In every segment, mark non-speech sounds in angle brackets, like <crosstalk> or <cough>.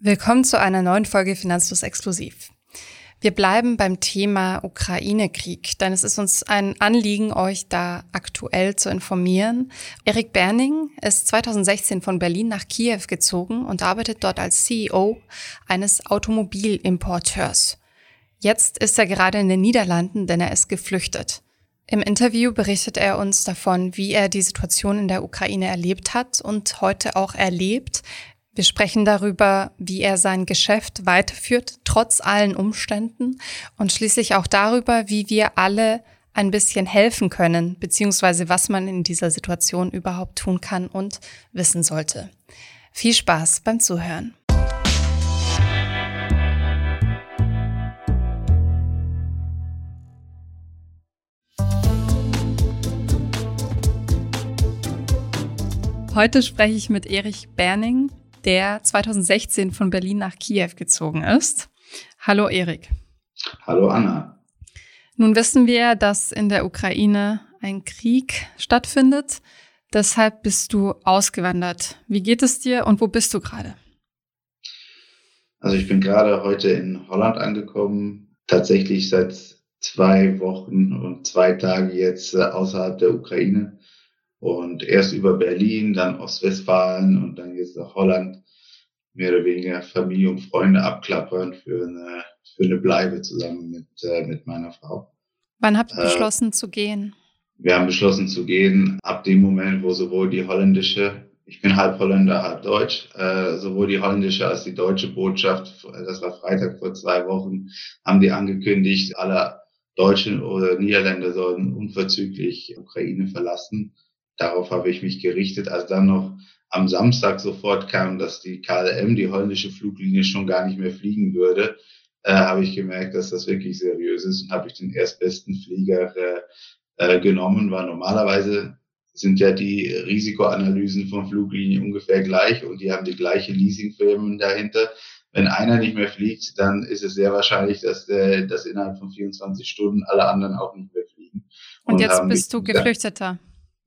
Willkommen zu einer neuen Folge Finanzlos Exklusiv. Wir bleiben beim Thema Ukraine-Krieg, denn es ist uns ein Anliegen, euch da aktuell zu informieren. Erik Berning ist 2016 von Berlin nach Kiew gezogen und arbeitet dort als CEO eines Automobilimporteurs. Jetzt ist er gerade in den Niederlanden, denn er ist geflüchtet. Im Interview berichtet er uns davon, wie er die Situation in der Ukraine erlebt hat und heute auch erlebt, wir sprechen darüber, wie er sein Geschäft weiterführt, trotz allen Umständen und schließlich auch darüber, wie wir alle ein bisschen helfen können, beziehungsweise was man in dieser Situation überhaupt tun kann und wissen sollte. Viel Spaß beim Zuhören. Heute spreche ich mit Erich Berning, der 2016 von Berlin nach Kiew gezogen ist. Hallo Erik. Hallo Anna. Nun wissen wir, dass in der Ukraine ein Krieg stattfindet. Deshalb bist du ausgewandert. Wie geht es dir und wo bist du gerade? Also ich bin gerade heute in Holland angekommen, tatsächlich seit zwei Wochen und zwei Tage jetzt äh, außerhalb der Ukraine. Und erst über Berlin, dann Ostwestfalen und dann jetzt nach Holland mehr oder weniger Familie und Freunde abklappern für eine, für eine Bleibe zusammen mit, äh, mit meiner Frau. Wann habt ihr äh, beschlossen zu gehen? Wir haben beschlossen zu gehen ab dem Moment, wo sowohl die holländische, ich bin halb Holländer, halb Deutsch, äh, sowohl die holländische als die deutsche Botschaft, das war Freitag vor zwei Wochen, haben die angekündigt, alle Deutschen oder Niederländer sollen unverzüglich Ukraine verlassen. Darauf habe ich mich gerichtet. Als dann noch am Samstag sofort kam, dass die KLM, die holländische Fluglinie, schon gar nicht mehr fliegen würde, äh, habe ich gemerkt, dass das wirklich seriös ist und habe ich den erstbesten Flieger äh, äh, genommen, weil normalerweise sind ja die Risikoanalysen von Fluglinien ungefähr gleich und die haben die gleiche Leasingfirmen dahinter. Wenn einer nicht mehr fliegt, dann ist es sehr wahrscheinlich, dass, äh, dass innerhalb von 24 Stunden alle anderen auch nicht mehr fliegen. Und, und jetzt bist du Geflüchteter.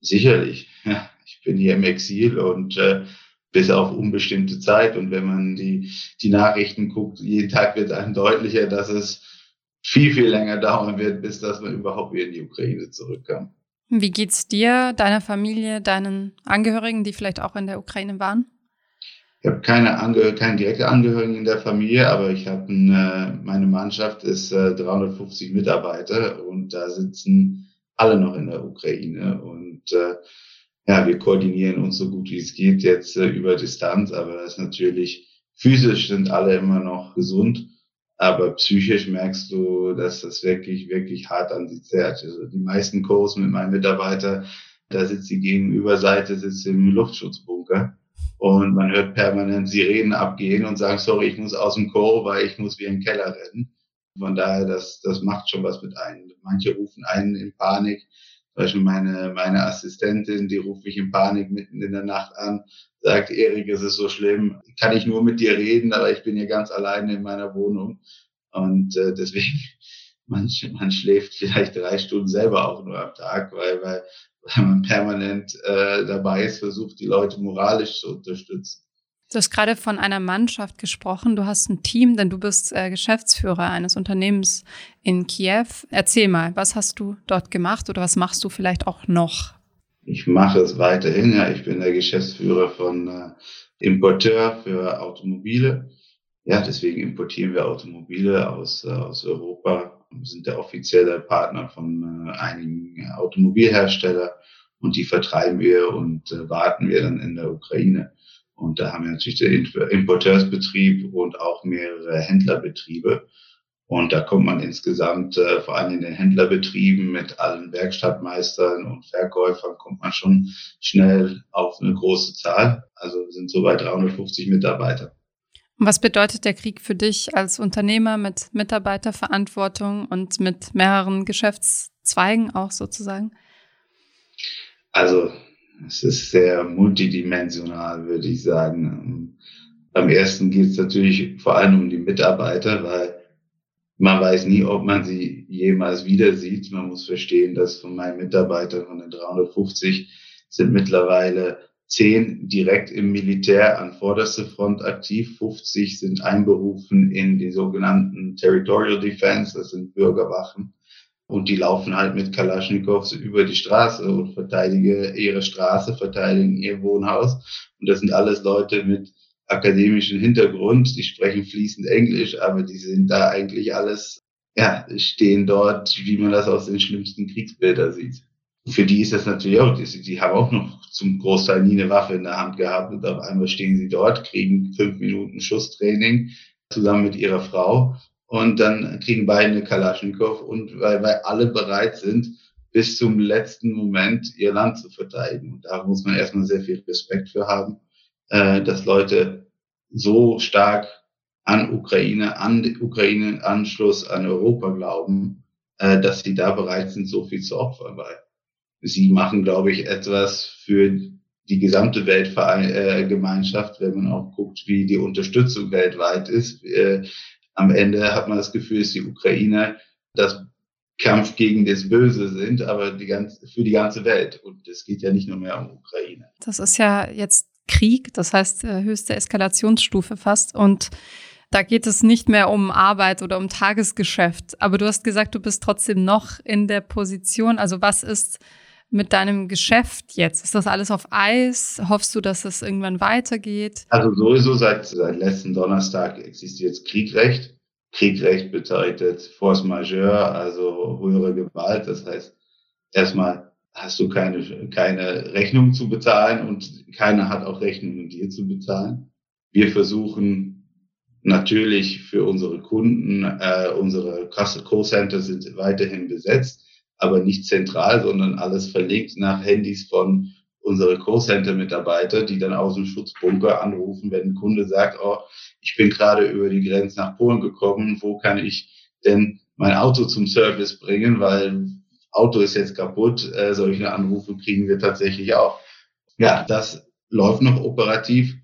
Sicherlich. Ja, ich bin hier im Exil und äh, bis auf unbestimmte Zeit. Und wenn man die, die Nachrichten guckt, jeden Tag wird einem deutlicher, dass es viel, viel länger dauern wird, bis dass man überhaupt wieder in die Ukraine zurückkam. Wie geht's dir, deiner Familie, deinen Angehörigen, die vielleicht auch in der Ukraine waren? Ich habe keine, Angehör keine direkte Angehörigen in der Familie, aber ich habe äh, meine Mannschaft ist äh, 350 Mitarbeiter und da sitzen alle noch in der Ukraine und äh, ja, wir koordinieren uns so gut wie es geht jetzt äh, über Distanz, aber das ist natürlich physisch sind alle immer noch gesund, aber psychisch merkst du, dass das wirklich, wirklich hart an sie zerrt. Also die meisten Kurs mit meinen Mitarbeitern, da sitzt die Gegenüberseite, sitzt im Luftschutzbunker und man hört permanent Sirenen abgehen und sagen, sorry, ich muss aus dem Chor, weil ich muss wie im Keller rennen. Von daher, das, das macht schon was mit einem. Manche rufen einen in Panik. Beispiel meine, meine Assistentin, die ruft mich in Panik mitten in der Nacht an, sagt, Erik, es ist so schlimm, kann ich nur mit dir reden, aber ich bin hier ganz alleine in meiner Wohnung. Und äh, deswegen, <laughs> man, man schläft vielleicht drei Stunden selber auch nur am Tag, weil, weil, weil man permanent äh, dabei ist, versucht, die Leute moralisch zu unterstützen. Du hast gerade von einer Mannschaft gesprochen. Du hast ein Team, denn du bist äh, Geschäftsführer eines Unternehmens in Kiew. Erzähl mal, was hast du dort gemacht oder was machst du vielleicht auch noch? Ich mache es weiterhin. Ja, ich bin der Geschäftsführer von äh, Importeur für Automobile. Ja, deswegen importieren wir Automobile aus, äh, aus Europa. Wir sind der offizielle Partner von äh, einigen Automobilherstellern und die vertreiben wir und äh, warten wir dann in der Ukraine. Und da haben wir natürlich den Importeursbetrieb und auch mehrere Händlerbetriebe. Und da kommt man insgesamt, äh, vor allem in den Händlerbetrieben mit allen Werkstattmeistern und Verkäufern, kommt man schon schnell auf eine große Zahl. Also sind so bei 350 Mitarbeiter. Und was bedeutet der Krieg für dich als Unternehmer mit Mitarbeiterverantwortung und mit mehreren Geschäftszweigen auch sozusagen? Also es ist sehr multidimensional, würde ich sagen. Am ersten geht es natürlich vor allem um die Mitarbeiter, weil man weiß nie, ob man sie jemals wieder sieht. Man muss verstehen, dass von meinen Mitarbeitern, von den 350, sind mittlerweile zehn direkt im Militär an vorderster Front aktiv, 50 sind einberufen in die sogenannten Territorial Defense, das sind Bürgerwachen. Und die laufen halt mit Kalaschnikows über die Straße und verteidigen ihre Straße, verteidigen ihr Wohnhaus. Und das sind alles Leute mit akademischen Hintergrund, die sprechen fließend Englisch, aber die sind da eigentlich alles, ja, stehen dort, wie man das aus den schlimmsten Kriegsbildern sieht. Für die ist das natürlich auch, die, die haben auch noch zum Großteil nie eine Waffe in der Hand gehabt und auf einmal stehen sie dort, kriegen fünf Minuten Schusstraining zusammen mit ihrer Frau und dann kriegen beide eine Kalaschnikow und weil, weil alle bereit sind, bis zum letzten Moment ihr Land zu verteidigen. Und da muss man erstmal sehr viel Respekt für haben, äh, dass Leute so stark an Ukraine, an Ukraine Anschluss an Europa glauben, äh, dass sie da bereit sind, so viel zu opfern, weil sie machen, glaube ich, etwas für die gesamte Weltgemeinschaft, wenn man auch guckt, wie die Unterstützung weltweit ist. Äh, am Ende hat man das Gefühl, dass die Ukraine das Kampf gegen das Böse sind, aber die ganze, für die ganze Welt. Und es geht ja nicht nur mehr um Ukraine. Das ist ja jetzt Krieg, das heißt äh, höchste Eskalationsstufe fast. Und da geht es nicht mehr um Arbeit oder um Tagesgeschäft. Aber du hast gesagt, du bist trotzdem noch in der Position. Also was ist mit deinem Geschäft jetzt? Ist das alles auf Eis? Hoffst du, dass es irgendwann weitergeht? Also sowieso seit, seit letzten Donnerstag existiert Kriegrecht. Kriegrecht bedeutet Force Majeure, also höhere Gewalt. Das heißt, erstmal hast du keine, keine Rechnung zu bezahlen und keiner hat auch Rechnungen dir zu bezahlen. Wir versuchen natürlich für unsere Kunden, äh, unsere Call-Center sind weiterhin besetzt aber nicht zentral, sondern alles verlegt nach Handys von unsere Callcenter-Mitarbeiter, die dann aus dem Schutzbunker anrufen, wenn ein Kunde sagt, oh, ich bin gerade über die Grenze nach Polen gekommen, wo kann ich denn mein Auto zum Service bringen, weil Auto ist jetzt kaputt. Äh, solche Anrufe kriegen wir tatsächlich auch. Ja, das läuft noch operativ.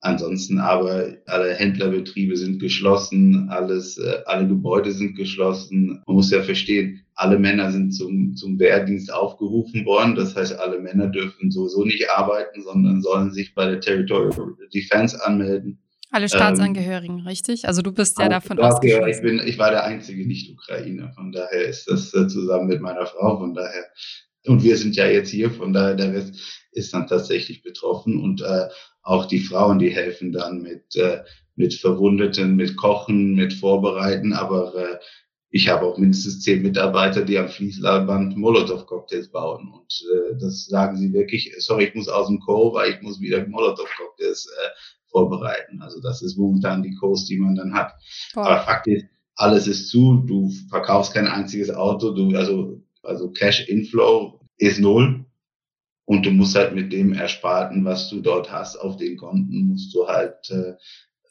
Ansonsten aber alle Händlerbetriebe sind geschlossen, alles, äh, alle Gebäude sind geschlossen. Man muss ja verstehen, alle Männer sind zum, zum Wehrdienst aufgerufen worden. Das heißt, alle Männer dürfen sowieso nicht arbeiten, sondern sollen sich bei der Territorial Defense anmelden. Alle Staatsangehörigen, ähm, richtig? Also du bist ja davon ausgeschlossen. Ich, bin, ich war der einzige Nicht-Ukrainer. Von daher ist das äh, zusammen mit meiner Frau. Von daher und wir sind ja jetzt hier, von daher der Rest ist dann tatsächlich betroffen und äh, auch die Frauen, die helfen dann mit, äh, mit Verwundeten, mit Kochen, mit Vorbereiten, aber äh, ich habe auch mindestens zehn Mitarbeiter, die am Fließband Molotow-Cocktails bauen. Und äh, das sagen sie wirklich, sorry, ich muss aus dem Co, weil ich muss wieder Molotow-Cocktails äh, vorbereiten. Also das ist momentan die Coast, die man dann hat. Boah. Aber Fakt ist, alles ist zu, du verkaufst kein einziges Auto, du, also, also Cash Inflow ist null. Und du musst halt mit dem Ersparten, was du dort hast, auf den Konten, musst du halt äh,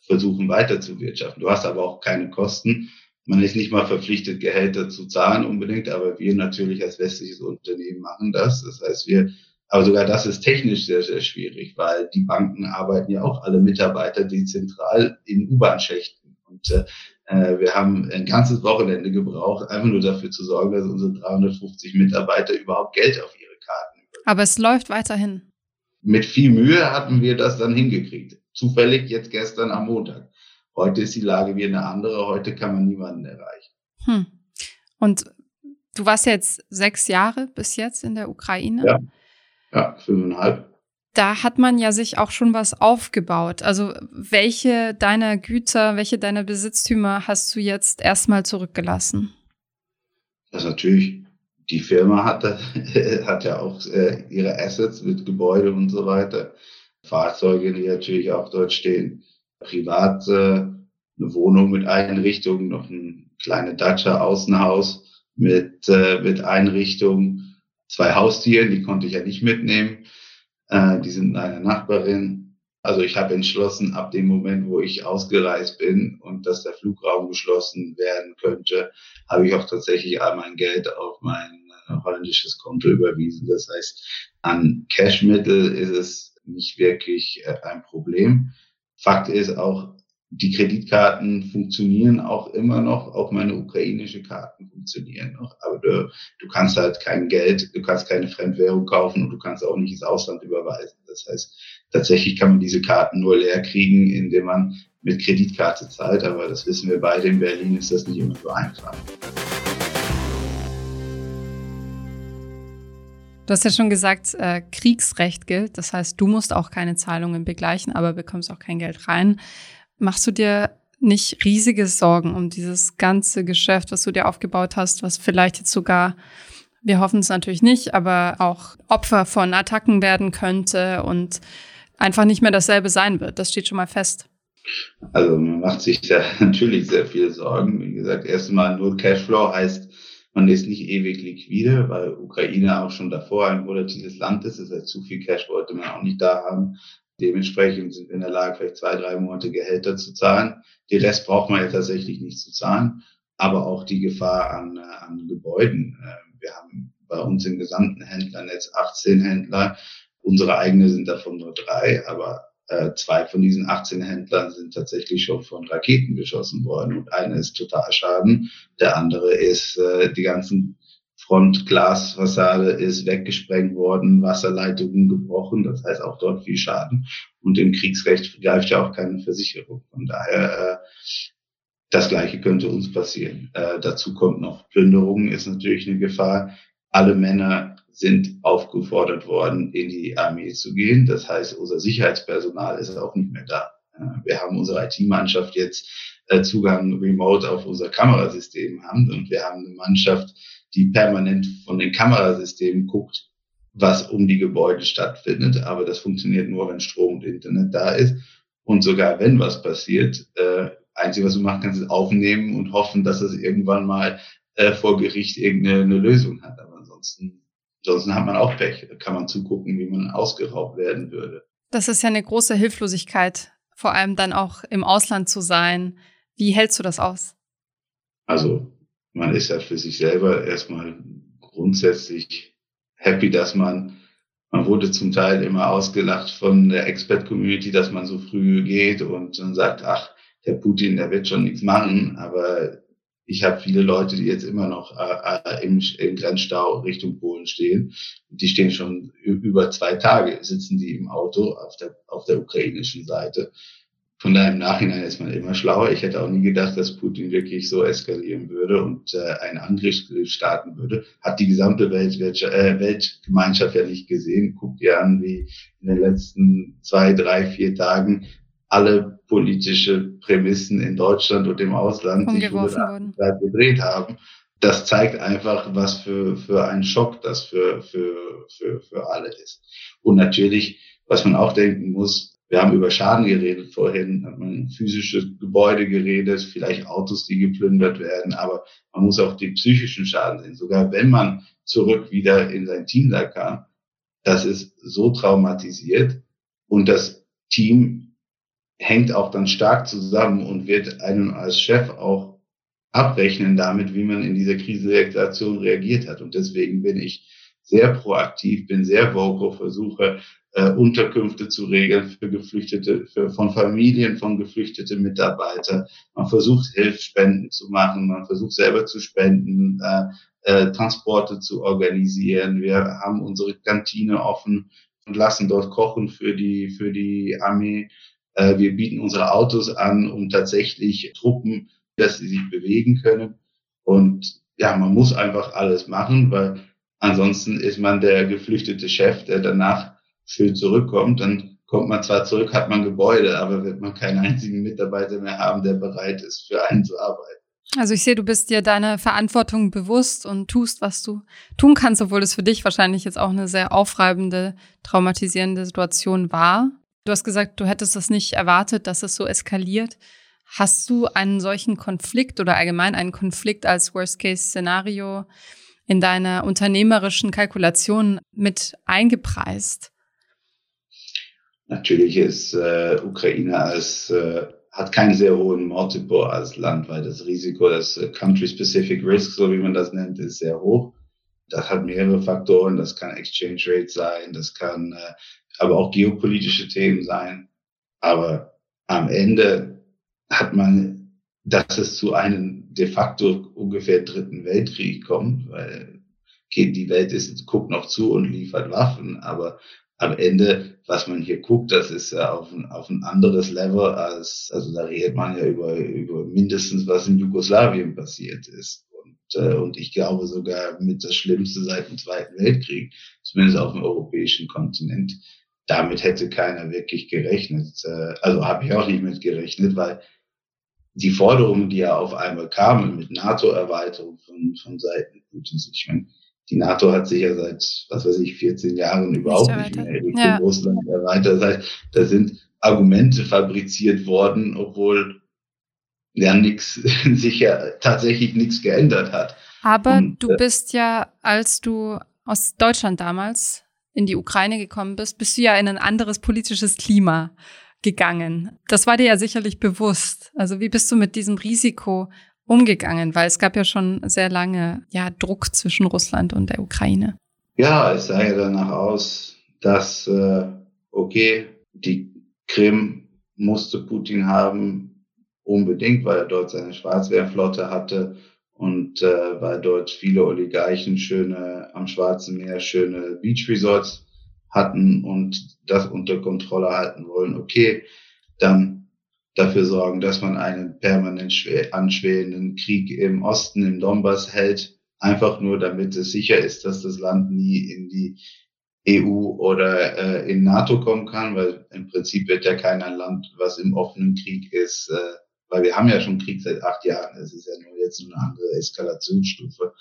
versuchen weiter zu wirtschaften. Du hast aber auch keine Kosten. Man ist nicht mal verpflichtet, Gehälter zu zahlen unbedingt, aber wir natürlich als westliches Unternehmen machen das. Das heißt, wir, aber sogar das ist technisch sehr, sehr schwierig, weil die Banken arbeiten ja auch alle Mitarbeiter dezentral in U-Bahn-Schächten. Und äh, wir haben ein ganzes Wochenende gebraucht, einfach nur dafür zu sorgen, dass unsere 350 Mitarbeiter überhaupt Geld auf ihre Karten. Aber es läuft weiterhin. Mit viel Mühe hatten wir das dann hingekriegt. Zufällig jetzt gestern am Montag. Heute ist die Lage wie eine andere. Heute kann man niemanden erreichen. Hm. Und du warst jetzt sechs Jahre bis jetzt in der Ukraine. Ja, ja fünfeinhalb. Da hat man ja sich auch schon was aufgebaut. Also welche deiner Güter, welche deiner Besitztümer hast du jetzt erstmal zurückgelassen? Das ist natürlich, die Firma hat, <laughs> hat ja auch äh, ihre Assets mit Gebäude und so weiter. Fahrzeuge, die natürlich auch dort stehen privat äh, eine Wohnung mit Einrichtung, noch ein kleine Dacia Außenhaus mit, äh, mit Einrichtung, zwei Haustiere, die konnte ich ja nicht mitnehmen. Äh, die sind eine Nachbarin. Also ich habe entschlossen, ab dem Moment, wo ich ausgereist bin und dass der Flugraum geschlossen werden könnte, habe ich auch tatsächlich all mein Geld auf mein äh, holländisches Konto überwiesen. Das heißt, an Cashmittel ist es nicht wirklich äh, ein Problem. Fakt ist auch, die Kreditkarten funktionieren auch immer noch, auch meine ukrainische Karten funktionieren noch. Aber du, du kannst halt kein Geld, du kannst keine Fremdwährung kaufen und du kannst auch nicht ins Ausland überweisen. Das heißt, tatsächlich kann man diese Karten nur leer kriegen, indem man mit Kreditkarte zahlt. Aber das wissen wir beide in Berlin, ist das nicht immer so einfach. Du hast ja schon gesagt, äh, Kriegsrecht gilt. Das heißt, du musst auch keine Zahlungen begleichen, aber bekommst auch kein Geld rein. Machst du dir nicht riesige Sorgen um dieses ganze Geschäft, was du dir aufgebaut hast, was vielleicht jetzt sogar, wir hoffen es natürlich nicht, aber auch Opfer von Attacken werden könnte und einfach nicht mehr dasselbe sein wird. Das steht schon mal fest. Also man macht sich da <laughs> natürlich sehr viele Sorgen. Wie gesagt, erstmal nur Cashflow heißt, man ist nicht ewig liquide, weil Ukraine auch schon davor ein volatiles Land ist. Das heißt, zu viel Cash wollte man auch nicht da haben. Dementsprechend sind wir in der Lage, vielleicht zwei, drei Monate Gehälter zu zahlen. Die Rest braucht man ja tatsächlich nicht zu zahlen. Aber auch die Gefahr an, äh, an Gebäuden. Äh, wir haben bei uns im gesamten Händlernetz 18 Händler. Unsere eigene sind davon nur drei, aber zwei von diesen 18 Händlern sind tatsächlich schon von Raketen geschossen worden und einer ist total Schaden, der andere ist äh, die ganzen Frontglasfassade ist weggesprengt worden, Wasserleitungen gebrochen, das heißt auch dort viel Schaden. Und im Kriegsrecht greift ja auch keine Versicherung. Von daher, äh, das Gleiche könnte uns passieren. Äh, dazu kommt noch Plünderungen, ist natürlich eine Gefahr. Alle Männer sind aufgefordert worden, in die Armee zu gehen. Das heißt, unser Sicherheitspersonal ist auch nicht mehr da. Wir haben unsere IT-Mannschaft jetzt äh, Zugang remote auf unser Kamerasystem haben und wir haben eine Mannschaft, die permanent von den Kamerasystemen guckt, was um die Gebäude stattfindet. Aber das funktioniert nur, wenn Strom und Internet da ist. Und sogar wenn was passiert, äh, einzige, was du machen kannst, ist aufnehmen und hoffen, dass es irgendwann mal äh, vor Gericht irgendeine Lösung hat. Aber ansonsten Ansonsten hat man auch Pech. Kann man zugucken, wie man ausgeraubt werden würde. Das ist ja eine große Hilflosigkeit, vor allem dann auch im Ausland zu sein. Wie hältst du das aus? Also, man ist ja für sich selber erstmal grundsätzlich happy, dass man, man wurde zum Teil immer ausgelacht von der Expert-Community, dass man so früh geht und dann sagt, ach, der Putin, der wird schon nichts machen, aber ich habe viele Leute, die jetzt immer noch äh, äh, im, im Grenzstau Richtung Polen stehen. Die stehen schon über zwei Tage, sitzen die im Auto auf der, auf der ukrainischen Seite. Von daher im Nachhinein ist man immer schlauer. Ich hätte auch nie gedacht, dass Putin wirklich so eskalieren würde und äh, einen Angriff starten würde. Hat die gesamte Welt, äh, Weltgemeinschaft ja nicht gesehen. Guckt ihr an, wie in den letzten zwei, drei, vier Tagen alle politische Prämissen in Deutschland und im Ausland sich gedreht haben. Das zeigt einfach, was für, für ein Schock das für, für, für, für alle ist. Und natürlich, was man auch denken muss, wir haben über Schaden geredet vorhin, hat man physische Gebäude geredet, vielleicht Autos, die geplündert werden, aber man muss auch die psychischen Schaden sehen. Sogar wenn man zurück wieder in sein Team da kam, das ist so traumatisiert und das Team hängt auch dann stark zusammen und wird einem als Chef auch abrechnen damit, wie man in dieser Krisensituation reagiert hat. Und deswegen bin ich sehr proaktiv, bin sehr vocal, versuche äh, Unterkünfte zu regeln für Geflüchtete, für, von Familien von geflüchtete Mitarbeiter. Man versucht Hilfsspenden zu machen, man versucht selber zu spenden, äh, äh, Transporte zu organisieren. Wir haben unsere Kantine offen und lassen dort kochen für die für die Armee. Äh, wir bieten unsere Autos an, um tatsächlich Truppen, dass sie sich bewegen können. Und ja, man muss einfach alles machen, weil ansonsten ist man der geflüchtete Chef, der danach schön zurückkommt. Dann kommt man zwar zurück, hat man Gebäude, aber wird man keinen einzigen Mitarbeiter mehr haben, der bereit ist, für einen zu arbeiten. Also ich sehe, du bist dir deiner Verantwortung bewusst und tust, was du tun kannst, obwohl es für dich wahrscheinlich jetzt auch eine sehr aufreibende, traumatisierende Situation war. Du hast gesagt, du hättest das nicht erwartet, dass es so eskaliert. Hast du einen solchen Konflikt oder allgemein einen Konflikt als Worst-Case-Szenario in deiner unternehmerischen Kalkulation mit eingepreist? Natürlich ist äh, Ukraine als äh, hat keinen sehr hohen Multiple als Land, weil das Risiko, das äh, Country-Specific Risk, so wie man das nennt, ist sehr hoch. Das hat mehrere Faktoren. Das kann Exchange Rate sein, das kann äh, aber auch geopolitische Themen sein. Aber am Ende hat man, dass es zu einem de facto ungefähr dritten Weltkrieg kommt, weil okay, die Welt ist, guckt noch zu und liefert Waffen, aber am Ende, was man hier guckt, das ist ja auf ein, auf ein anderes Level als, also da redet man ja über, über mindestens, was in Jugoslawien passiert ist. Und, äh, und ich glaube sogar mit das Schlimmste seit dem Zweiten Weltkrieg, zumindest auf dem europäischen Kontinent. Damit hätte keiner wirklich gerechnet. Äh, also habe ich auch nicht mit gerechnet, weil die Forderungen, die ja auf einmal kamen mit NATO-Erweiterung von, von Seiten Putins, ich meine, die NATO hat sich ja seit, was weiß ich, 14 Jahren überhaupt nicht, mehr ja. Russland erweitert. Das heißt, da sind Argumente fabriziert worden, obwohl ja nichts <laughs> sich ja tatsächlich nichts geändert hat. Aber Und, du äh, bist ja, als du aus Deutschland damals in die Ukraine gekommen bist, bist du ja in ein anderes politisches Klima gegangen. Das war dir ja sicherlich bewusst. Also wie bist du mit diesem Risiko umgegangen? Weil es gab ja schon sehr lange ja, Druck zwischen Russland und der Ukraine. Ja, es sah ja danach aus, dass, äh, okay, die Krim musste Putin haben, unbedingt, weil er dort seine Schwarzwehrflotte hatte und äh, weil dort viele Oligarchen schöne am Schwarzen Meer schöne Beach Resorts hatten und das unter Kontrolle halten wollen. Okay, dann dafür sorgen, dass man einen permanent anschwellenden Krieg im Osten, im Donbass hält, einfach nur damit es sicher ist, dass das Land nie in die EU oder äh, in NATO kommen kann, weil im Prinzip wird ja kein Land, was im offenen Krieg ist, äh, weil wir haben ja schon Krieg seit acht Jahren. Es ist ja nur jetzt eine andere Eskalationsstufe.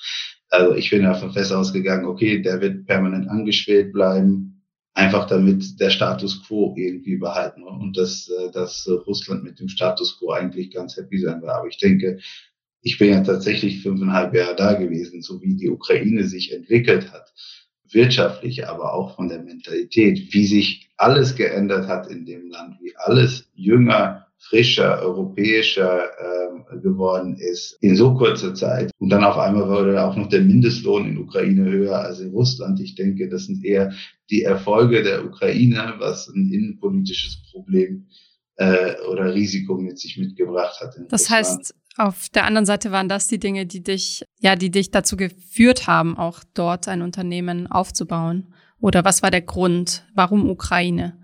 Also ich bin davon fest ausgegangen, okay, der wird permanent angeschwelt bleiben einfach damit der Status quo irgendwie behalten und dass, äh, dass Russland mit dem Status quo eigentlich ganz happy sein wird. Aber ich denke, ich bin ja tatsächlich fünfeinhalb Jahre da gewesen, so wie die Ukraine sich entwickelt hat, wirtschaftlich, aber auch von der Mentalität, wie sich alles geändert hat in dem Land, wie alles jünger, frischer, europäischer äh, geworden ist in so kurzer Zeit. Und dann auf einmal wurde auch noch der Mindestlohn in Ukraine höher als in Russland. Ich denke, das sind eher die Erfolge der Ukraine, was ein innenpolitisches Problem äh, oder Risiko mit sich mitgebracht hat. das Russland. heißt, auf der anderen Seite waren das die Dinge, die dich, ja, die dich dazu geführt haben, auch dort ein Unternehmen aufzubauen. Oder was war der Grund? Warum Ukraine?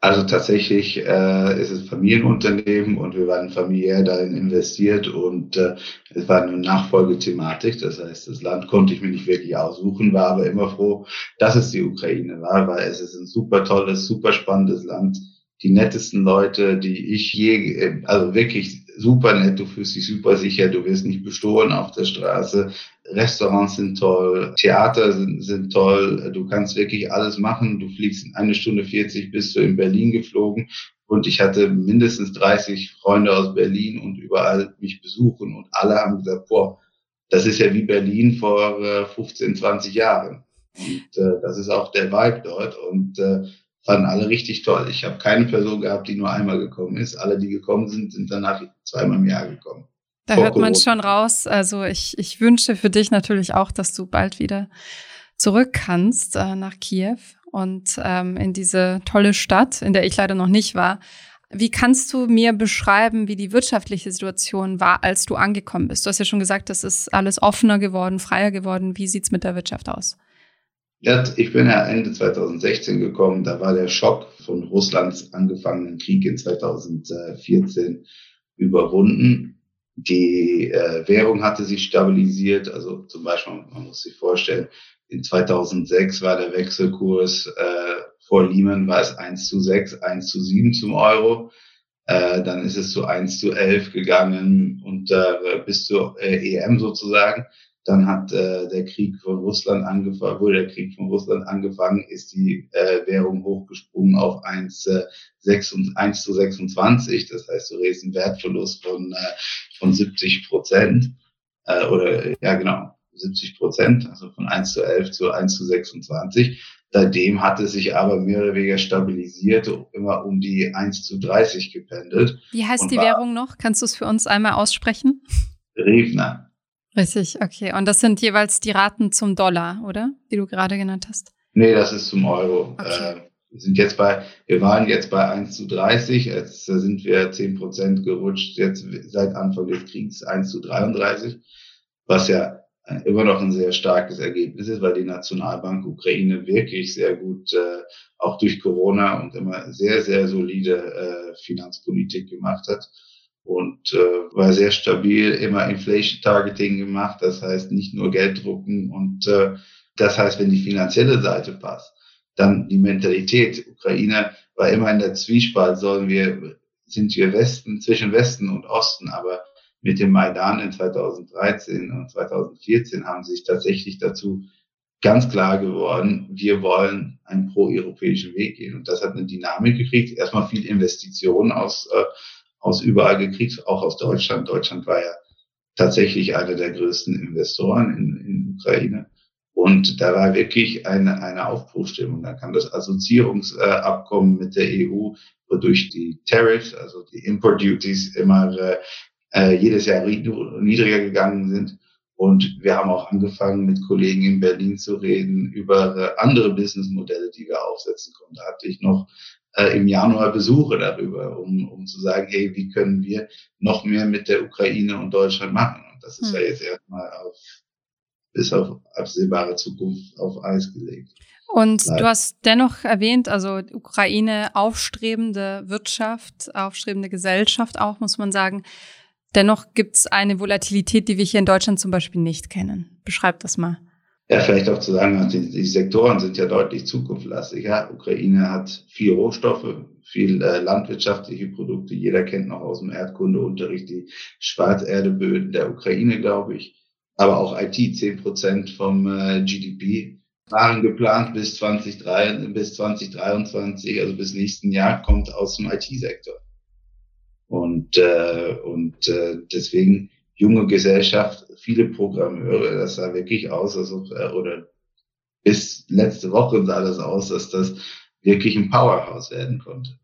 Also tatsächlich äh, ist es Familienunternehmen und wir waren familiär darin investiert und äh, es war eine Nachfolgethematik. Das heißt, das Land konnte ich mir nicht wirklich aussuchen, war aber immer froh, dass es die Ukraine war, weil es ist ein super tolles, super spannendes Land. Die nettesten Leute, die ich je, also wirklich super nett, du fühlst dich super sicher, du wirst nicht bestohlen auf der Straße. Restaurants sind toll, Theater sind, sind toll, du kannst wirklich alles machen. Du fliegst in eine Stunde 40 bist du in Berlin geflogen und ich hatte mindestens 30 Freunde aus Berlin und überall mich besuchen und alle haben gesagt, boah, das ist ja wie Berlin vor äh, 15, 20 Jahren. Und äh, das ist auch der Vibe dort und äh, fanden alle richtig toll. Ich habe keine Person gehabt, die nur einmal gekommen ist. Alle, die gekommen sind, sind danach zweimal im Jahr gekommen. Da hört man schon raus. Also ich, ich wünsche für dich natürlich auch, dass du bald wieder zurück kannst äh, nach Kiew und ähm, in diese tolle Stadt, in der ich leider noch nicht war. Wie kannst du mir beschreiben, wie die wirtschaftliche Situation war, als du angekommen bist? Du hast ja schon gesagt, das ist alles offener geworden, freier geworden. Wie sieht's mit der Wirtschaft aus? Ich bin ja Ende 2016 gekommen. Da war der Schock von Russlands angefangenen Krieg in 2014 überwunden. Die äh, Währung hatte sich stabilisiert. Also zum Beispiel, man muss sich vorstellen, in 2006 war der Wechselkurs äh, vor Lehman war es 1 zu 6, 1 zu 7 zum Euro. Äh, dann ist es zu 1 zu 11 gegangen und äh, bis zur äh, EM sozusagen. Dann hat äh, der Krieg von Russland angefangen, wurde der Krieg von Russland angefangen, ist die äh, Währung hochgesprungen auf 1, äh, 6, 1 zu 26. Das heißt, du redest einen Wertverlust von, äh, von 70 Prozent. Äh, oder ja genau, 70 Prozent, also von 1 zu 11 zu 1 zu 26. Seitdem hat es sich aber mehr oder weniger stabilisiert, immer um die 1 zu 30 gependelt. Wie heißt die Währung noch? Kannst du es für uns einmal aussprechen? Revner. Richtig, okay. Und das sind jeweils die Raten zum Dollar, oder? Die du gerade genannt hast? Nee, das ist zum Euro. Okay. Äh, Wir sind jetzt bei, wir waren jetzt bei 1 zu 30, jetzt sind wir 10 Prozent gerutscht, jetzt seit Anfang des Kriegs 1 zu 33, was ja immer noch ein sehr starkes Ergebnis ist, weil die Nationalbank Ukraine wirklich sehr gut, äh, auch durch Corona und immer sehr, sehr solide äh, Finanzpolitik gemacht hat und äh, war sehr stabil, immer Inflation Targeting gemacht, das heißt nicht nur Geld drucken und äh, das heißt, wenn die finanzielle Seite passt, dann die Mentalität. Ukraine war immer in der Zwiespalt, sollen wir, sind wir Westen, zwischen Westen und Osten, aber mit dem Maidan in 2013 und 2014 haben sich tatsächlich dazu ganz klar geworden, wir wollen einen pro-europäischen Weg gehen. Und das hat eine Dynamik gekriegt, erstmal viel Investitionen aus, äh, aus überall gekriegt, auch aus Deutschland. Deutschland war ja tatsächlich einer der größten Investoren in, in Ukraine. Und da war wirklich eine, eine Aufbruchstimmung. Da kam das Assoziierungsabkommen mit der EU, wodurch die Tariffs, also die Import Duties immer äh, jedes Jahr niedriger gegangen sind. Und wir haben auch angefangen, mit Kollegen in Berlin zu reden über andere Businessmodelle, die wir aufsetzen können. Da hatte ich noch äh, im Januar Besuche darüber, um, um zu sagen, hey, wie können wir noch mehr mit der Ukraine und Deutschland machen? Und das ist hm. ja jetzt erstmal auf bis auf absehbare Zukunft auf Eis gelegt. Und Bleibt. du hast dennoch erwähnt, also Ukraine aufstrebende Wirtschaft, aufstrebende Gesellschaft auch, muss man sagen. Dennoch gibt es eine Volatilität, die wir hier in Deutschland zum Beispiel nicht kennen. Beschreib das mal. Ja, vielleicht auch zu sagen, die, die Sektoren sind ja deutlich zukunftslastig. Ja, Ukraine hat viel Rohstoffe, viel äh, landwirtschaftliche Produkte. Jeder kennt noch aus dem Erdkundeunterricht die Schwarzerdeböden der Ukraine, glaube ich aber auch IT, 10 Prozent vom äh, GDP waren geplant bis 2023, bis 2023, also bis nächsten Jahr, kommt aus dem IT-Sektor. Und, äh, und äh, deswegen junge Gesellschaft, viele Programmeure, das sah wirklich aus, als ob, äh, oder bis letzte Woche sah das aus, dass das wirklich ein Powerhouse werden konnte.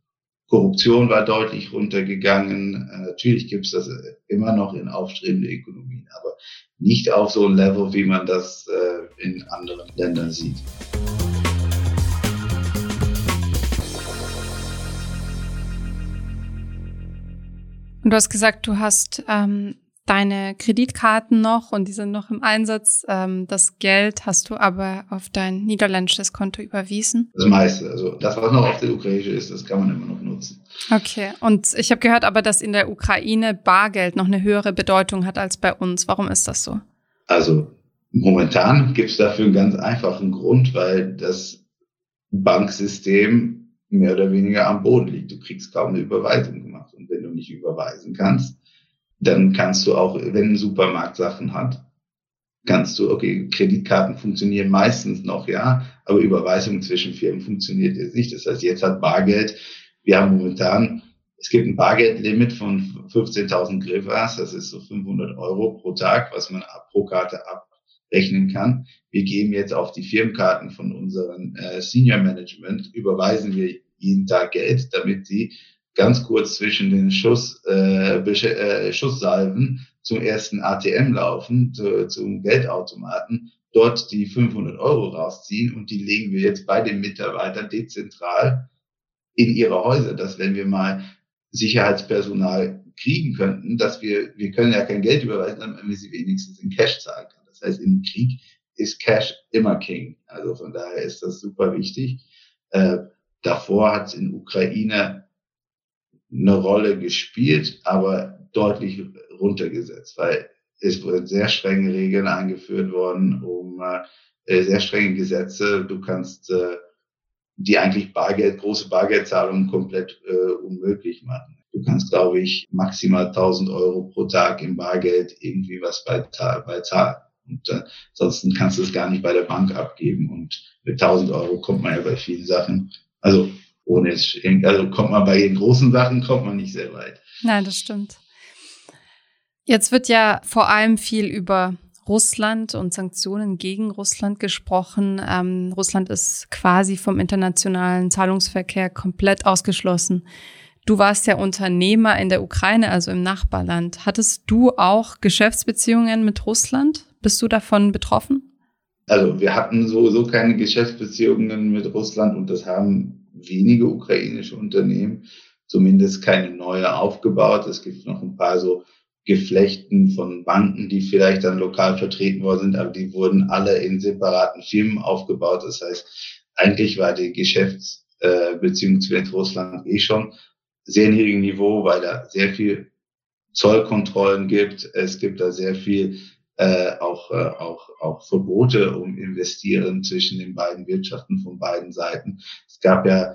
Korruption war deutlich runtergegangen. Äh, natürlich gibt es das immer noch in aufstrebende Ökonomien, aber nicht auf so ein Level, wie man das äh, in anderen Ländern sieht. Und du hast gesagt, du hast ähm, deine Kreditkarten noch und die sind noch im Einsatz. Ähm, das Geld hast du aber auf dein niederländisches Konto überwiesen? Das meiste. Also das, was noch auf der Ukraine ist, das kann man immer noch nutzen. Okay. Und ich habe gehört aber, dass in der Ukraine Bargeld noch eine höhere Bedeutung hat als bei uns. Warum ist das so? Also momentan gibt es dafür einen ganz einfachen Grund, weil das Banksystem mehr oder weniger am Boden liegt. Du kriegst kaum eine Überweisung gemacht. Und wenn du nicht überweisen kannst, dann kannst du auch, wenn ein Supermarkt Sachen hat, kannst du, okay, Kreditkarten funktionieren meistens noch, ja, aber Überweisung zwischen Firmen funktioniert jetzt nicht. Das heißt, jetzt hat Bargeld, wir haben momentan, es gibt ein Bargeldlimit von 15.000 Griffas, das ist so 500 Euro pro Tag, was man pro Karte abrechnen kann. Wir geben jetzt auf die Firmenkarten von unseren äh, Senior Management, überweisen wir jeden Tag Geld, damit sie ganz kurz zwischen den Schuss, äh, äh, Schusssalven zum ersten ATM laufen, zu, zum Geldautomaten, dort die 500 Euro rausziehen und die legen wir jetzt bei den Mitarbeitern dezentral in ihre Häuser, dass wenn wir mal Sicherheitspersonal kriegen könnten, dass wir, wir können ja kein Geld überweisen, damit wir sie wenigstens in Cash zahlen können. Das heißt, im Krieg ist Cash immer King. Also von daher ist das super wichtig. Äh, davor hat es in Ukraine eine Rolle gespielt, aber deutlich runtergesetzt, weil es wurden sehr strenge Regeln eingeführt worden, um äh, sehr strenge Gesetze. Du kannst äh, die eigentlich Bargeld, große Bargeldzahlungen komplett äh, unmöglich machen. Du kannst, glaube ich, maximal 1000 Euro pro Tag im Bargeld irgendwie was bei, bei zahlen. Und äh, ansonsten kannst du es gar nicht bei der Bank abgeben. Und mit 1000 Euro kommt man ja bei vielen Sachen. Also ohne es, also kommt man bei den großen Sachen, kommt man nicht sehr weit. Nein, das stimmt. Jetzt wird ja vor allem viel über Russland und Sanktionen gegen Russland gesprochen. Ähm, Russland ist quasi vom internationalen Zahlungsverkehr komplett ausgeschlossen. Du warst ja Unternehmer in der Ukraine, also im Nachbarland. Hattest du auch Geschäftsbeziehungen mit Russland? Bist du davon betroffen? Also wir hatten sowieso keine Geschäftsbeziehungen mit Russland und das haben wenige ukrainische Unternehmen, zumindest keine neue aufgebaut. Es gibt noch ein paar so Geflechten von Banken, die vielleicht dann lokal vertreten worden sind, aber die wurden alle in separaten Firmen aufgebaut. Das heißt, eigentlich war die Geschäftsbeziehung äh, zu Russland eh schon sehr niedrigem Niveau, weil da sehr viel Zollkontrollen gibt. Es gibt da sehr viel äh, auch, äh, auch, auch Verbote um Investieren zwischen den beiden Wirtschaften von beiden Seiten. Es gab ja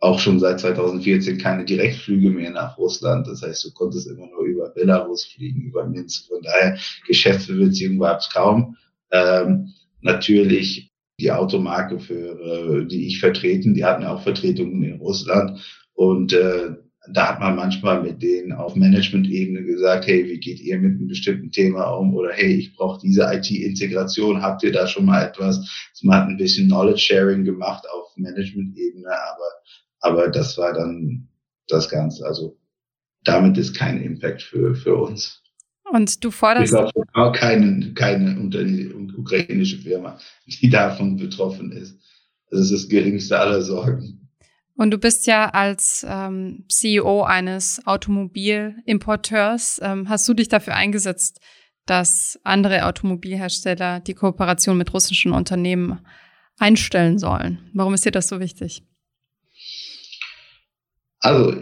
auch schon seit 2014 keine Direktflüge mehr nach Russland. Das heißt, du konntest immer nur über Belarus fliegen, über Minsk. Von daher Geschäftsbeziehungen gab es kaum. Ähm, natürlich die Automarke, für die ich vertreten, die hatten auch Vertretungen in Russland. Und äh, da hat man manchmal mit denen auf Management-Ebene gesagt, hey, wie geht ihr mit einem bestimmten Thema um? Oder hey, ich brauche diese IT-Integration, habt ihr da schon mal etwas? Also man hat ein bisschen Knowledge-Sharing gemacht auf Management-Ebene, aber, aber das war dann das Ganze. Also damit ist kein Impact für, für uns. Und du forderst. Ich glaube auch keine, keine ukrainische Firma, die davon betroffen ist. Das ist das geringste aller Sorgen. Und du bist ja als ähm, CEO eines Automobilimporteurs, ähm, hast du dich dafür eingesetzt, dass andere Automobilhersteller die Kooperation mit russischen Unternehmen einstellen sollen. Warum ist dir das so wichtig? Also,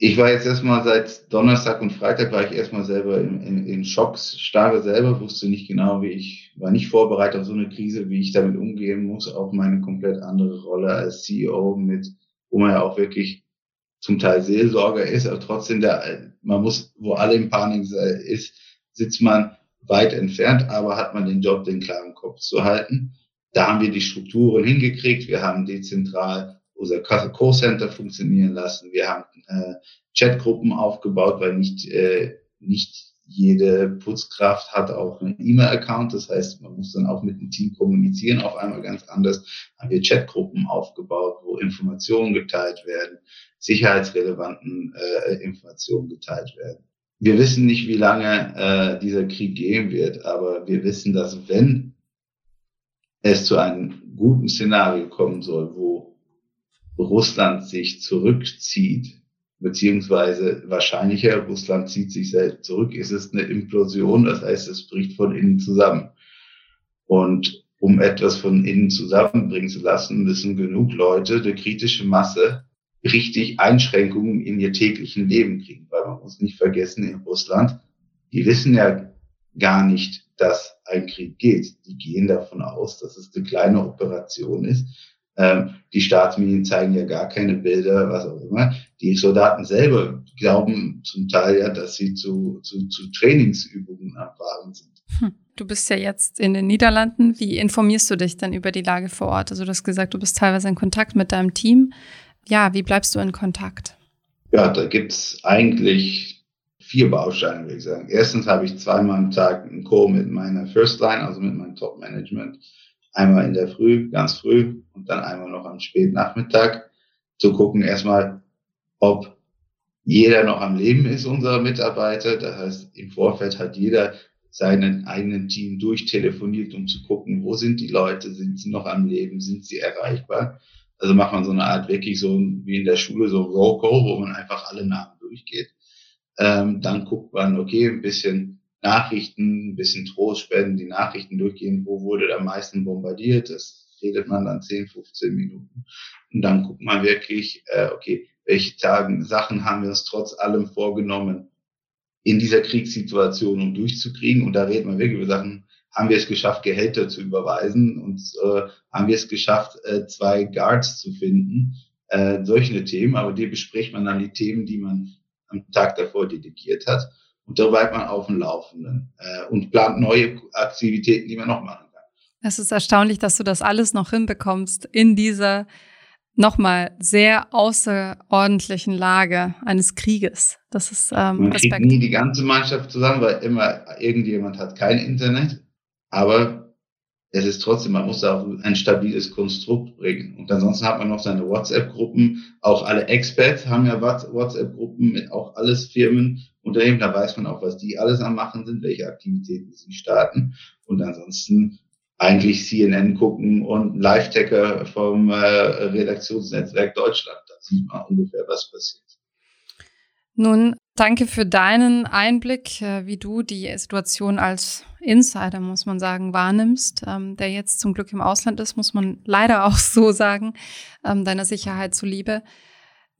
ich war jetzt erstmal seit Donnerstag und Freitag war ich erstmal selber in, in, in Schocks, starre selber, wusste nicht genau, wie ich, war nicht vorbereitet auf so eine Krise, wie ich damit umgehen muss, auch meine komplett andere Rolle als CEO mit wo man ja auch wirklich zum Teil Seelsorger ist, aber trotzdem der, man muss, wo alle in Panik ist, sitzt man weit entfernt, aber hat man den Job, den klaren Kopf zu halten. Da haben wir die Strukturen hingekriegt. Wir haben dezentral unser Call-Center funktionieren lassen. Wir haben äh, Chatgruppen aufgebaut, weil nicht, äh, nicht jede Putzkraft hat auch einen E-Mail-Account. Das heißt, man muss dann auch mit dem Team kommunizieren. Auf einmal ganz anders haben wir Chatgruppen aufgebaut, wo Informationen geteilt werden, sicherheitsrelevanten äh, Informationen geteilt werden. Wir wissen nicht, wie lange äh, dieser Krieg gehen wird, aber wir wissen, dass wenn es zu einem guten Szenario kommen soll, wo Russland sich zurückzieht beziehungsweise wahrscheinlicher, Russland zieht sich selbst zurück, ist es eine Implosion, das heißt, es bricht von innen zusammen. Und um etwas von innen zusammenbringen zu lassen, müssen genug Leute, eine kritische Masse, richtig Einschränkungen in ihr täglichen Leben kriegen. Weil man muss nicht vergessen, in Russland, die wissen ja gar nicht, dass ein Krieg geht. Die gehen davon aus, dass es eine kleine Operation ist ähm, die Staatsmedien zeigen ja gar keine Bilder, was auch immer. Die Soldaten selber glauben zum Teil ja, dass sie zu, zu, zu Trainingsübungen am Fahren sind. Hm. Du bist ja jetzt in den Niederlanden. Wie informierst du dich dann über die Lage vor Ort? Also du hast gesagt, du bist teilweise in Kontakt mit deinem Team. Ja, wie bleibst du in Kontakt? Ja, da gibt's eigentlich vier Bausteine, würde ich sagen. Erstens habe ich zweimal am Tag einen Call mit meiner First Line, also mit meinem Top-Management einmal in der Früh, ganz früh und dann einmal noch am Spätnachmittag zu gucken erstmal, ob jeder noch am Leben ist, unserer Mitarbeiter. Das heißt, im Vorfeld hat jeder seinen eigenen Team durchtelefoniert, um zu gucken, wo sind die Leute, sind sie noch am Leben, sind sie erreichbar. Also macht man so eine Art wirklich so wie in der Schule so Call, wo man einfach alle Namen durchgeht. Ähm, dann guckt man, okay, ein bisschen Nachrichten, ein bisschen Trost spenden, die Nachrichten durchgehen, wo wurde am meisten bombardiert. Das redet man dann 10, 15 Minuten. Und dann guckt man wirklich, äh, okay, welche Tagen, Sachen haben wir uns trotz allem vorgenommen, in dieser Kriegssituation, um durchzukriegen. Und da redet man wirklich über Sachen, haben wir es geschafft, Gehälter zu überweisen und äh, haben wir es geschafft, äh, zwei Guards zu finden. Äh, solche Themen, aber die bespricht man dann die Themen, die man am Tag davor delegiert hat. Und da bleibt man auf dem Laufenden äh, und plant neue Aktivitäten, die man noch machen kann. Es ist erstaunlich, dass du das alles noch hinbekommst in dieser nochmal sehr außerordentlichen Lage eines Krieges. Das ist ähm, Man Respekt. kriegt nie die ganze Mannschaft zusammen, weil immer irgendjemand hat kein Internet. Aber es ist trotzdem, man muss da auch ein stabiles Konstrukt bringen. Und ansonsten hat man noch seine WhatsApp-Gruppen. Auch alle Experts haben ja WhatsApp-Gruppen mit auch alles Firmen, Unternehmen. Da weiß man auch, was die alles am machen sind, welche Aktivitäten sie starten. Und ansonsten eigentlich CNN gucken und Live-Tacker vom äh, Redaktionsnetzwerk Deutschland. Da sieht man ungefähr, was passiert. Nun, danke für deinen Einblick, äh, wie du die Situation als Insider, muss man sagen, wahrnimmst, ähm, der jetzt zum Glück im Ausland ist, muss man leider auch so sagen, ähm, deiner Sicherheit zuliebe.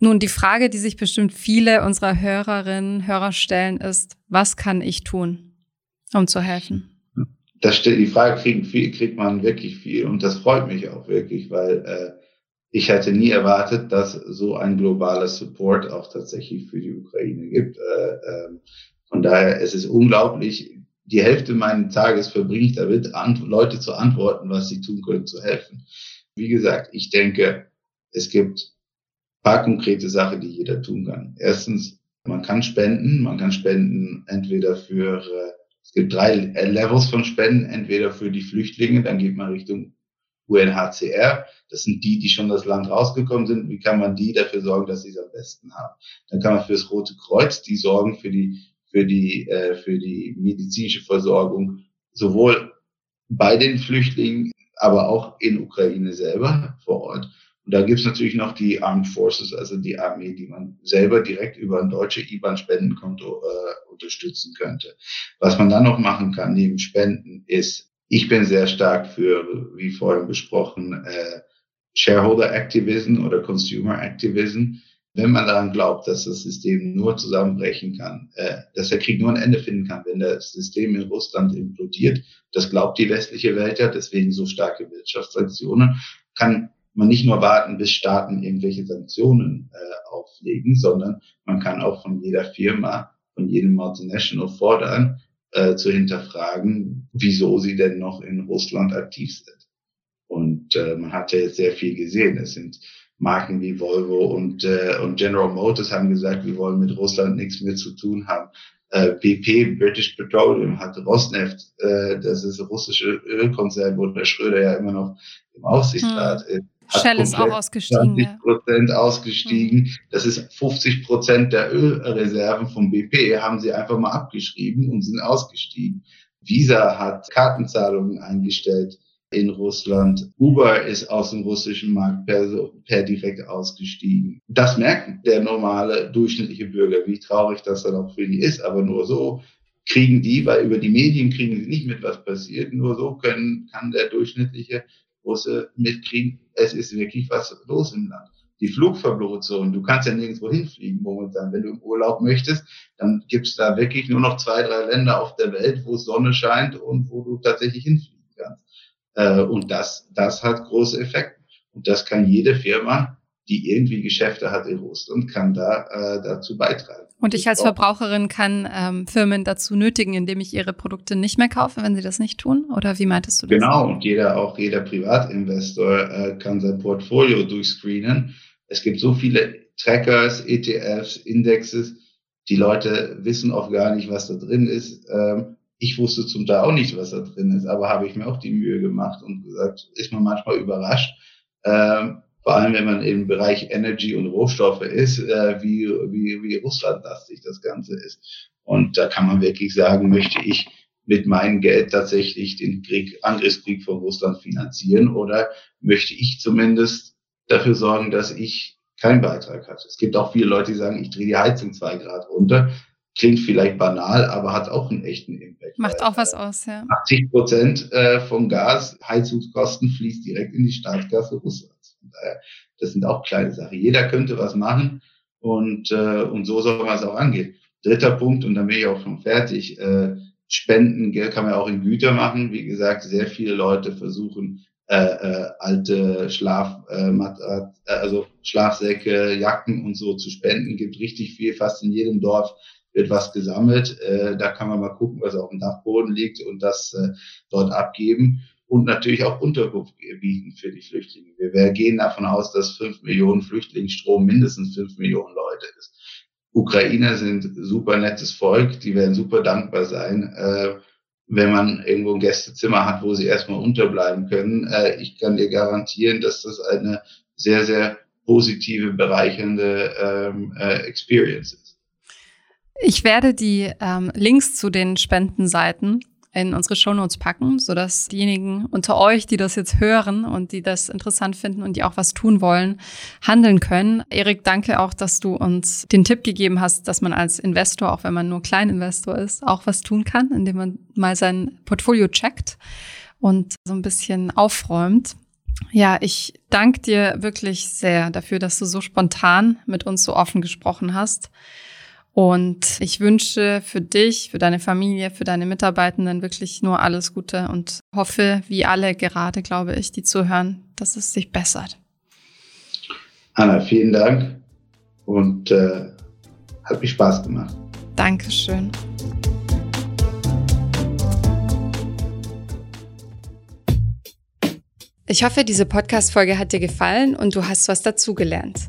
Nun, die Frage, die sich bestimmt viele unserer Hörerinnen, Hörer stellen, ist, was kann ich tun, um zu helfen? Das, die Frage kriegt, kriegt man wirklich viel und das freut mich auch wirklich, weil äh, ich hätte nie erwartet, dass so ein globaler Support auch tatsächlich für die Ukraine gibt. Äh, äh, von daher es ist es unglaublich. Die Hälfte meines Tages verbringe ich damit, Leute zu antworten, was sie tun können, zu helfen. Wie gesagt, ich denke, es gibt paar konkrete Sachen, die jeder tun kann. Erstens, man kann spenden. Man kann spenden entweder für, äh, es gibt drei Levels von Spenden, entweder für die Flüchtlinge, dann geht man Richtung UNHCR. Das sind die, die schon das Land rausgekommen sind. Wie kann man die dafür sorgen, dass sie es am besten haben? Dann kann man für das Rote Kreuz, die sorgen für die, für die, äh, für die medizinische Versorgung, sowohl bei den Flüchtlingen, aber auch in Ukraine selber vor Ort. Und da gibt's natürlich noch die Armed Forces, also die Armee, die man selber direkt über ein deutsche IBAN-Spendenkonto äh, unterstützen könnte. Was man dann noch machen kann neben Spenden ist, ich bin sehr stark für, wie vorhin besprochen, äh, Shareholder Activism oder Consumer Activism. Wenn man daran glaubt, dass das System nur zusammenbrechen kann, äh, dass der Krieg nur ein Ende finden kann, wenn das System in Russland implodiert, das glaubt die westliche Welt ja, deswegen so starke Wirtschaftssanktionen, kann man nicht nur warten, bis Staaten irgendwelche Sanktionen äh, auflegen, sondern man kann auch von jeder Firma, von jedem Multinational fordern, äh, zu hinterfragen, wieso sie denn noch in Russland aktiv sind. Und äh, man hat ja jetzt sehr viel gesehen. Es sind Marken wie Volvo und, äh, und General Motors haben gesagt, wir wollen mit Russland nichts mehr zu tun haben. Äh, BP, British Petroleum, hat Rosneft, äh, das ist russische Ölkonzern, wo der Schröder ja immer noch im Aufsichtsrat hm. ist Shell ist auch ausgestiegen. 20 Prozent ja. ausgestiegen. Mhm. Das ist 50 Prozent der Ölreserven vom BP haben sie einfach mal abgeschrieben und sind ausgestiegen. Visa hat Kartenzahlungen eingestellt in Russland. Uber ist aus dem russischen Markt per, per direkt ausgestiegen. Das merkt der normale, durchschnittliche Bürger, wie traurig das dann auch für die ist, aber nur so kriegen die, weil über die Medien kriegen sie nicht mit, was passiert. Nur so können, kann der durchschnittliche Russe mitkriegen, es ist wirklich was los im Land. Die Flugverbotszone, du kannst ja nirgendwo hinfliegen momentan. Wenn du im Urlaub möchtest, dann gibt's da wirklich nur noch zwei, drei Länder auf der Welt, wo Sonne scheint und wo du tatsächlich hinfliegen kannst. Äh, und das, das hat große Effekte. Und das kann jede Firma, die irgendwie Geschäfte hat in Russland, kann da äh, dazu beitragen. Und ich als Verbraucherin kann ähm, Firmen dazu nötigen, indem ich ihre Produkte nicht mehr kaufe, wenn sie das nicht tun? Oder wie meintest du das? Genau, und jeder, auch jeder Privatinvestor äh, kann sein Portfolio durchscreenen. Es gibt so viele Trackers, ETFs, Indexes. Die Leute wissen oft gar nicht, was da drin ist. Ähm, ich wusste zum Teil auch nicht, was da drin ist, aber habe ich mir auch die Mühe gemacht und gesagt, ist man manchmal überrascht. Ähm, vor allem wenn man im Bereich Energy und Rohstoffe ist, äh, wie, wie, wie russlandlastig das Ganze ist. Und da kann man wirklich sagen, möchte ich mit meinem Geld tatsächlich den Krieg, Angriffskrieg von Russland finanzieren oder möchte ich zumindest dafür sorgen, dass ich keinen Beitrag hatte. Es gibt auch viele Leute, die sagen, ich drehe die Heizung zwei Grad runter. Klingt vielleicht banal, aber hat auch einen echten Impact. Macht auch was aus, ja. 80 Prozent äh, vom Gas, Heizungskosten fließt direkt in die Staatskasse Russland. Das sind auch kleine Sachen. Jeder könnte was machen und, äh, und so soll man es auch angehen. Dritter Punkt, und dann bin ich auch schon fertig, äh, Spenden Geld kann man auch in Güter machen. Wie gesagt, sehr viele Leute versuchen, äh, äh, alte Schlaf, äh, äh, also Schlafsäcke, Jacken und so zu spenden. Gibt richtig viel, fast in jedem Dorf wird was gesammelt. Äh, da kann man mal gucken, was auf dem Dachboden liegt und das äh, dort abgeben und natürlich auch Unterkunft bieten für die Flüchtlinge. Wir gehen davon aus, dass fünf Millionen Flüchtlingsstrom mindestens fünf Millionen Leute ist. Ukrainer sind super nettes Volk, die werden super dankbar sein, äh, wenn man irgendwo ein Gästezimmer hat, wo sie erstmal unterbleiben können. Äh, ich kann dir garantieren, dass das eine sehr, sehr positive, bereichernde ähm, äh, Experience ist. Ich werde die ähm, Links zu den Spendenseiten in unsere Shownotes packen, sodass diejenigen unter euch, die das jetzt hören und die das interessant finden und die auch was tun wollen, handeln können. Erik, danke auch, dass du uns den Tipp gegeben hast, dass man als Investor, auch wenn man nur Kleininvestor ist, auch was tun kann, indem man mal sein Portfolio checkt und so ein bisschen aufräumt. Ja, ich danke dir wirklich sehr dafür, dass du so spontan mit uns so offen gesprochen hast. Und ich wünsche für dich, für deine Familie, für deine Mitarbeitenden wirklich nur alles Gute und hoffe, wie alle gerade, glaube ich, die zuhören, dass es sich bessert. Anna, vielen Dank und äh, hat mich Spaß gemacht. Dankeschön. Ich hoffe, diese Podcast-Folge hat dir gefallen und du hast was dazugelernt.